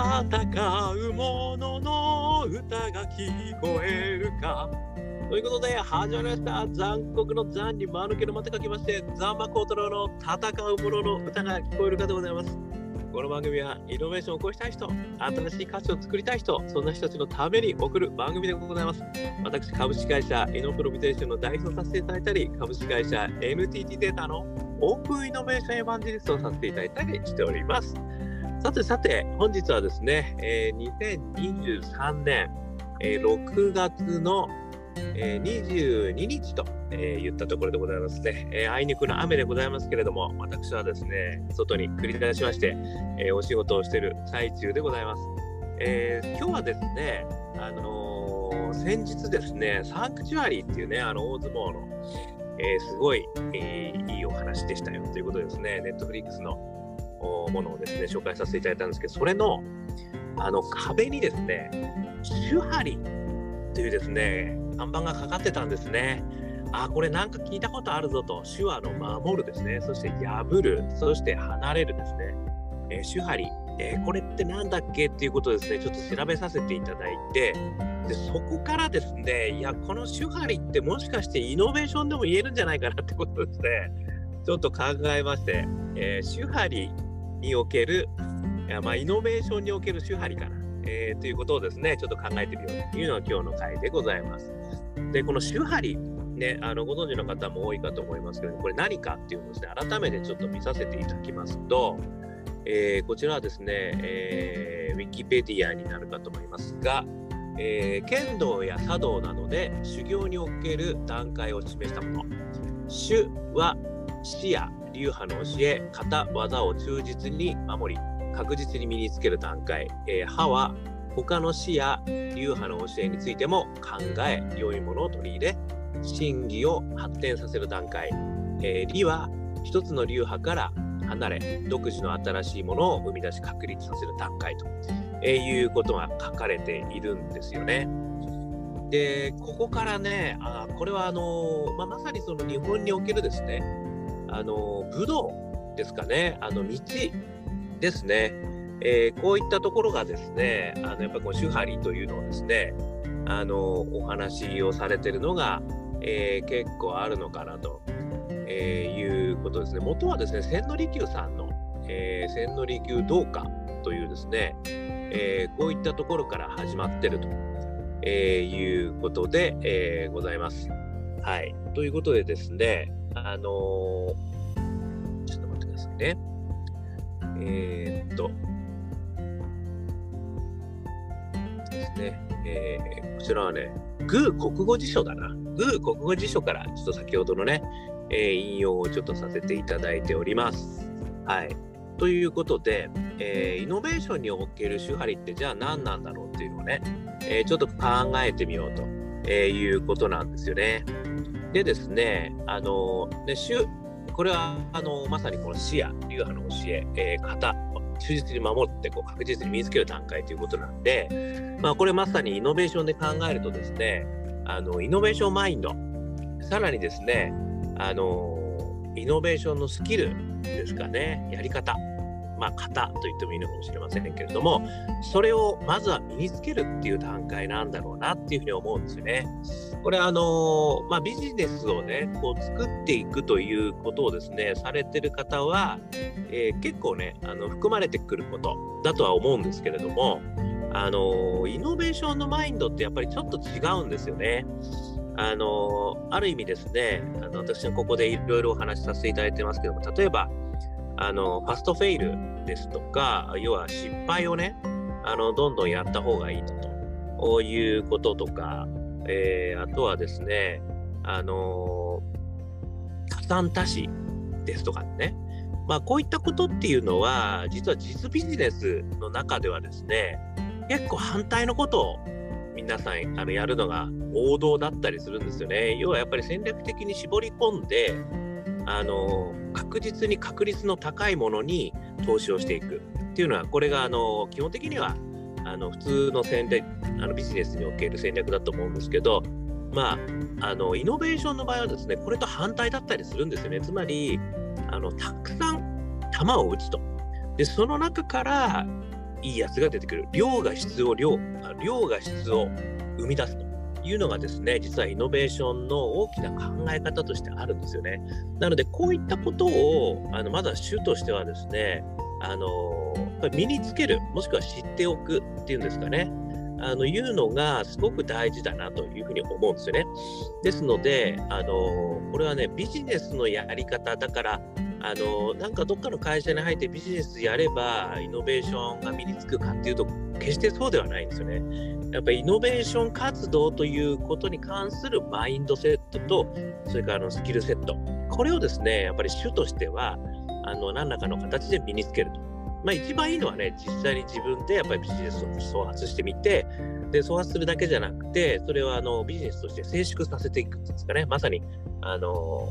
戦う者のの歌が聞こえるかということで始まりました残酷の残に間抜けのまた書きましてザンマコートロの戦う者のの歌が聞こえるかでございますこの番組はイノベーションを起こしたい人、新しい価値を作りたい人、そんな人たちのために送る番組でございます。私、株式会社イノプロビテーションの代表させていただいたり、株式会社 NTT データのオープンイノベーションエヴァンジリストをさせていただいたりしております。さてさて、本日はですね、えー、2023年、えー、6月の、えー、22日と、えー、言ったところでございますね、えー。あいにくの雨でございますけれども、私はですね、外に繰り出しまして、えー、お仕事をしている最中でございます。えー、今日はですね、あのー、先日ですね、サンクチュアリーっていうね、あの大相撲の、えー、すごい、えー、いいお話でしたよということですね、ネットフリックスのものをですね、紹介させていただいたんですけど、それのあの壁にですね、手張りというですね、看板がかかってたんですね。あ、これなんか聞いたことあるぞと、手話の守るですね、そして破る、そして離れるですね、えー、手張り、えー、これって何だっけっていうことをですね、ちょっと調べさせていただいて、でそこからですね、いや、この手張りってもしかしてイノベーションでも言えるんじゃないかなってことですね、ちょっと考えまして、えー、手張りにおける、まあ、イノベーションにおける手張りかな、えー、ということをですね、ちょっと考えてみようというのが今日の回でございます。で、この手張り、ね、あのご存知の方も多いかと思いますけど、これ何かっていうのをですね、改めてちょっと見させていただきますと、えー、こちらはですね、えー、ウィキペディアになるかと思いますが、えー、剣道や茶道などで修行における段階を示したもの。主は視野、流派の教え、型、技を忠実に守り、確実に身につける段階。えー、派は他の師や流派の教えについても考え、良いものを取り入れ、真偽を発展させる段階。えー、理は一つの流派から離れ、独自の新しいものを生み出し確立させる段階と、えー、いうことが書かれているんですよね。で、ここからね、あこれはあのまあ、まさにその日本におけるですね、あの武道ですかね、あの道ですね、えー、こういったところがですね、あのやっぱりこう手張りというのをですね、あのお話をされてるのが、えー、結構あるのかなと、えー、いうことですね。元はですね、千利休さんの、えー、千利休道家というですね、えー、こういったところから始まってると、えー、いうことで、えー、ございます。はい。ということでですね、あのー、ちょっと待ってくださいね。えー、っと、ですね、えー、こちらはね、グー国語辞書だな。グー国語辞書から、ちょっと先ほどのね、えー、引用をちょっとさせていただいております。はい。ということで、えー、イノベーションにおける手張りってじゃあ何なんだろうっていうのをね、えー、ちょっと考えてみようと、えー、いうことなんですよね。でですね、あの、ね、これは、あの、まさにこの視野、流派の教え、えー、型、忠実に守ってこう確実に身につける段階ということなんで、まあ、これまさにイノベーションで考えるとですね、あの、イノベーションマインド、さらにですね、あの、イノベーションのスキルですかね、やり方、まあ、型と言ってもいいのかもしれませんけれども、それをまずは身につけるっていう段階なんだろうなっていうふうに思うんですよね。これあのまあ、ビジネスをね、こう作っていくということをですね、されてる方は、えー、結構ね、あの含まれてくることだとは思うんですけれども、あのイノベーションのマインドってやっぱりちょっと違うんですよね。あのある意味ですね、あの私はここでいろいろお話しさせていただいてますけども、例えば、あのファストフェイルですとか、要は失敗をね、あのどんどんやった方がいいんだということとか、えー、あとはですね、あの加算多子ですとかね、まあ、こういったことっていうのは、実は実ビジネスの中ではですね、結構反対のことを皆さんあのやるのが王道だったりするんですよね。要はやっぱり戦略的に絞り込んで、あの確実に確率の高いものに投資をしていく。っていうのはこれがあの基本的にはあの普通の戦略あのビジネスにおける戦略だと思うんですけどまあ、あのイノベーションの場合はですねこれと反対だったりするんですよね。つまりあのたくさん球を打つと。でその中からいいやつが出てくる。量が質を量、量が質を生み出すと。いうのがですね、実はイノベーションの大きな考え方としてあるんですよね。なので、こういったことを、あのまずは主としてはですね、あの身につける、もしくは知っておくっていうんですかね。あのいうのがすごく大事だなというふうに思うんですよね。ですので、あのこれはね、ビジネスのやり方だから、あのなんかどっかの会社に入ってビジネスやればイノベーションが身につくかっていうと決してそうではないんですよね。やっぱりイノベーション活動ということに関するマインドセットとそれからのスキルセットこれをですねやっぱり主としてはあの何らかの形で身につけると。まあ、一番いいのはね実際に自分でやっぱりビジネスを創発してみてで創発するだけじゃなくてそれをあのビジネスとして静粛させていくんですかねまさにあの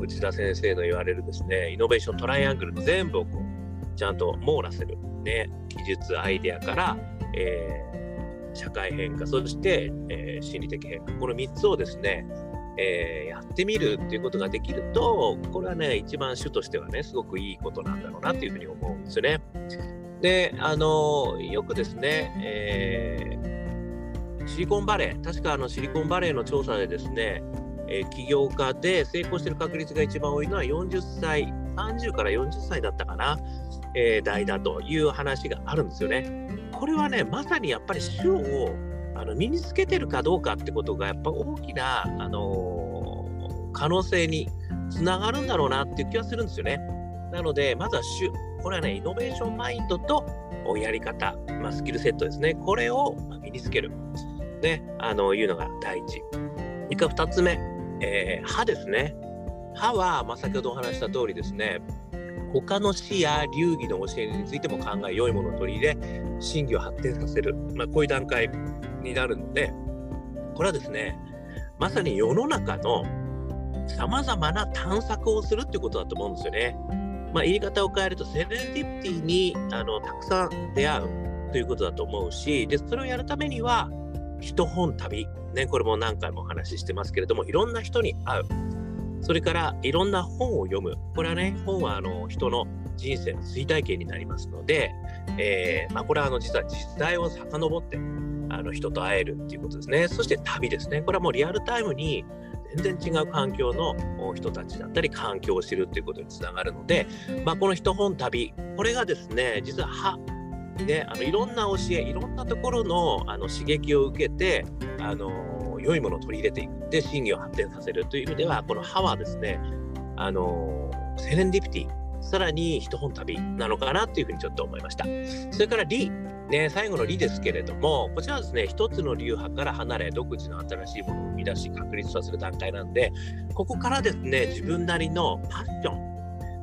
内田先生の言われるですね、イノベーショントライアングルの全部をこうちゃんと網羅する、ね、技術、アイデアから、えー、社会変化、そして、えー、心理的変化、この3つをですね、えー、やってみるっていうことができると、これはね、一番主としてはね、すごくいいことなんだろうなっていうふうに思うんですよね。で、あのよくですね、えー、シリコンバレー、確かあのシリコンバレーの調査でですね、えー、起業家で成功している確率が一番多いのは40歳、30から40歳だったかな、えー、代だという話があるんですよね。これはね、まさにやっぱり種をあの身につけてるかどうかってことが、やっぱ大きな、あのー、可能性につながるんだろうなっていう気はするんですよね。なので、まずは種、これはね、イノベーションマインドとやり方、まあ、スキルセットですね、これを身につける、ね、あのいうのが第一。それから2つ目、えー、歯ですね。歯は、まあ、先ほどお話した通りですね、他の死や流儀の教えについても考え、良いものを取り入れ、真偽を発展させる、まあ、こういう段階になるので、これはですね、まさに世の中のさまざまな探索をするっていうことだと思うんですよね。まあ、言い方を変えると、セレンディピティにあのたくさん出会うということだと思うし、でそれをやるためには、一本旅、ね、これも何回もお話ししてますけれども、いろんな人に会う。それからいろんな本を読む。これはね、本はあの人の人生の追体験になりますので、えー、まあ、これはあの実は実際を遡ってあの人と会えるっていうことですね。そして旅ですね。これはもうリアルタイムに全然違う環境の人たちだったり環境を知るっていうことにつながるので、まあ、この一本旅これがですね実は歯であのいろんな教えいろんなところのあの刺激を受けてあの良いものを取り入れていく。で真偽を発展させるという意味ではこの歯はですねあのセレンディピティ。さらに一本旅なのかなというふうにちょっと思いました。それから理ね、最後の理ですけれども、こちらはですね、一つの流派から離れ、独自の新しいものを生み出し、確立させる段階なんで、ここからですね、自分なりのパッショ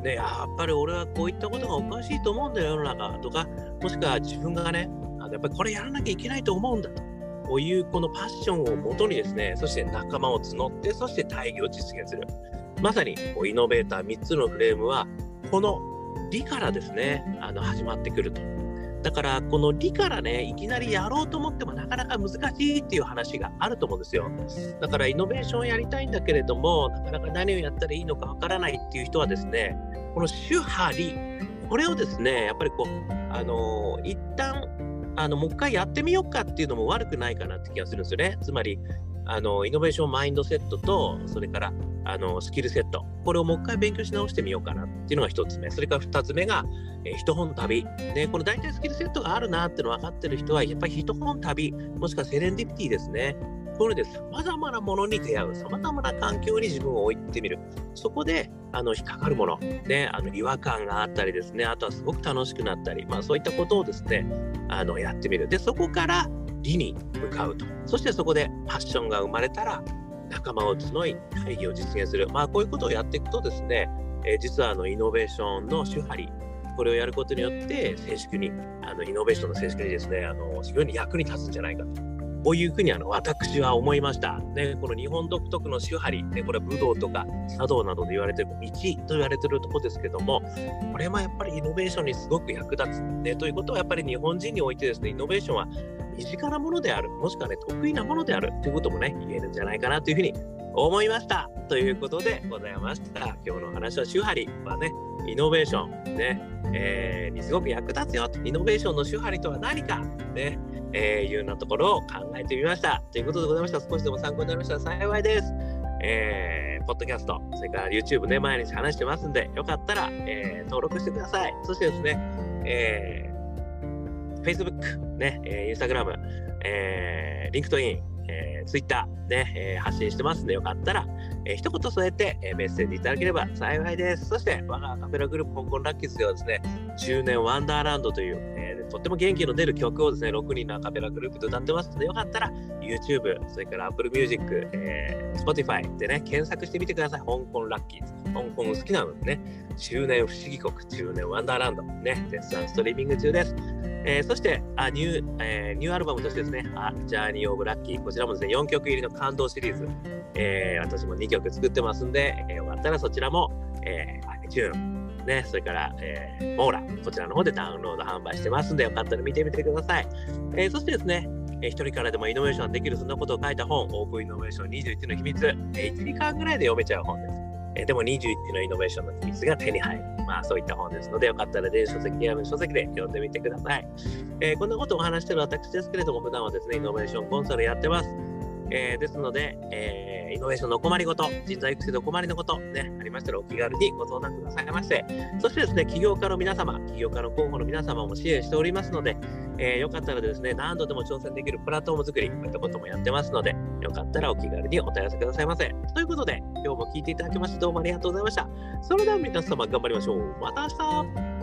ン、ね、やっぱり俺はこういったことがおかしいと思うんだよ、世の中とか、もしくは自分がね、あのやっぱりこれやらなきゃいけないと思うんだと。いうこのパッションをもとにですね、そして仲間を募って、そして大義を実現する。まさにこうイノベーター3つのフレームは、この理からですね、あの始まってくると。だからこの理からねいきなりやろうと思ってもなかなか難しいっていう話があると思うんですよだからイノベーションをやりたいんだけれどもなかなか何をやったらいいのかわからないっていう人はですねこの主張りこれをですねやっぱりこうあの、一旦あのもう一回やってみようかっていうのも悪くないかなって気がするんですよね。つまりあのイノベーションマインドセットとそれからあのスキルセットこれをもう一回勉強し直してみようかなっていうのが一つ目。それから二つ目が、えー、一本旅、ね、この大体スキルセットがあるなっていうの分かってる人はやっぱり一本旅もしくはセレンディピティですね。これでさまざまなものに出会う。さまざまな環境に自分を置いてみる。そこであの引っかかるもの、ね、あの違和感があったりですね。あとはすごく楽しくなったり、まあ、そういったことをですねあのやってみる。でそこから理に向かうと。そしてそこでパッションが生まれたら仲間を募い会議を実現する、まあ、こういうことをやっていくとですね、えー、実はあのイノベーションの手張り。これをやることによって正式にあのイノベーションの正式にですねあの非常に役に立つんじゃないかと。こういうふうにあの私は思いました。ね、この日本独特の手張り、ね、これは武道とか茶道などで言われてる道と言われてるとこですけども、これもやっぱりイノベーションにすごく役立つ。ね、ということはやっぱり日本人においてですね、イノベーションは身近なものである、もしくはね、得意なものであるということもね、言えるんじゃないかなというふうに思いました。ということでございました。今日の話は、周波りはね、イノベーション、ね、えー、にすごく役立つよイノベーションの手張りとは何か、ね、えー、いうようなところを考えてみました。ということでございました。少しでも参考になりましたら幸いです。えー、ポッドキャスト、それから YouTube ね、毎日話してますんで、よかったら、えー、登録してください。そしてですね、えー、Facebook、ね、えー、Instagram、えー、LinkedIn、えー、Twitter ね、えー、発信してますんで、よかったら、えー、一言添えて、えー、メッセージいただければ幸いです。そして、我がカペラグループ香港ラッキーズではですね、10年ワンダーランドという、えー、とっても元気の出る曲をですね、6人のアカペラグループで歌ってますので、よかったら YouTube、それから Apple Music、えー、Spotify でね、検索してみてください。香港ラッキーズ。香港好きなのでね、中年不思議国、中年ワンダーランド、ね、絶賛ストリーミング中です。えー、そしてあニュー、えー、ニューアルバムとしてですね、あジャーニー・オブ・ラッキー、こちらもですね、4曲入りの感動シリーズ、えー、私も2曲作ってますんで、えー、よかったらそちらも、えー、iTune、ね、それから、えー、モーラ、こちらの方でダウンロード販売してますんで、よかったら見てみてください。えー、そしてですね、えー、一人からでもイノベーションできる、そんなことを書いた本、オープンイノベーション21の秘密、え、1時間ぐらいで読めちゃう本です。え、でも21のイノベーションの秘密が手に入る。まあそういった本ですので、よかったら電子書籍や書籍で読んでみてください。えー、こんなことをお話してる私ですけれども、普段はですね、イノベーションコンサルやってます。えー、ですので、えー、イノベーションのお困りごと、人材育成でお困りのこと、ね、ありましたらお気軽にご相談くださいまして、そしてですね、起業家の皆様、起業家の候補の皆様も支援しておりますので、えー、よかったらですね、何度でも挑戦できるプラットフォーム作り、こういったこともやってますので、よかったらお気軽にお問い合わせくださいませ。ということで、今日も聞いていただきましてどうもありがとうございました。それでは皆様頑張りましょう。また明日